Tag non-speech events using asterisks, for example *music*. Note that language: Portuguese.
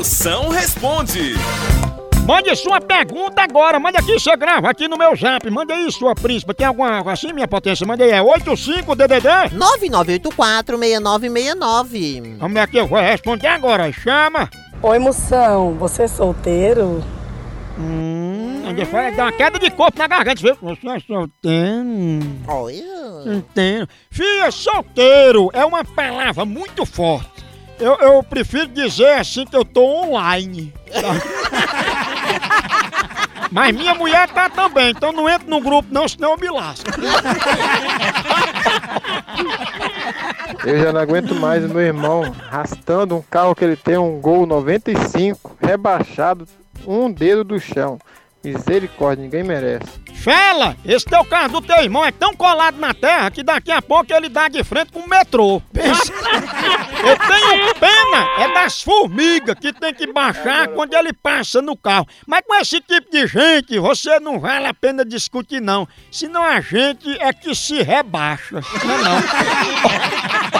Moção responde. Mande sua pergunta agora, mande aqui, você grava aqui no meu zap. Mande aí, sua príncipe. Tem alguma assim, minha potência? Mande aí, é 85DDD? 9984-6969. Vamos ver aqui, eu vou responder agora. Chama. Oi, moção, você é solteiro? Hum, ainda vai dar uma queda de corpo na garganta, viu? Você é solteiro. Olha. Entendo. Filha, solteiro é uma palavra muito forte. Eu, eu prefiro dizer assim que eu tô online. *laughs* Mas minha mulher tá também, então não entro no grupo não, senão eu me lasco. Eu já não aguento mais o meu irmão arrastando um carro que ele tem um Gol 95, rebaixado, um dedo do chão. Misericórdia, ninguém merece. Fela, esse teu carro do teu irmão é tão colado na terra que daqui a pouco ele dá de frente com o metrô. Pensa. *laughs* Das formigas que tem que baixar quando ele passa no carro. Mas com esse tipo de gente, você não vale a pena discutir não. Senão a gente é que se rebaixa. Não é não. *laughs*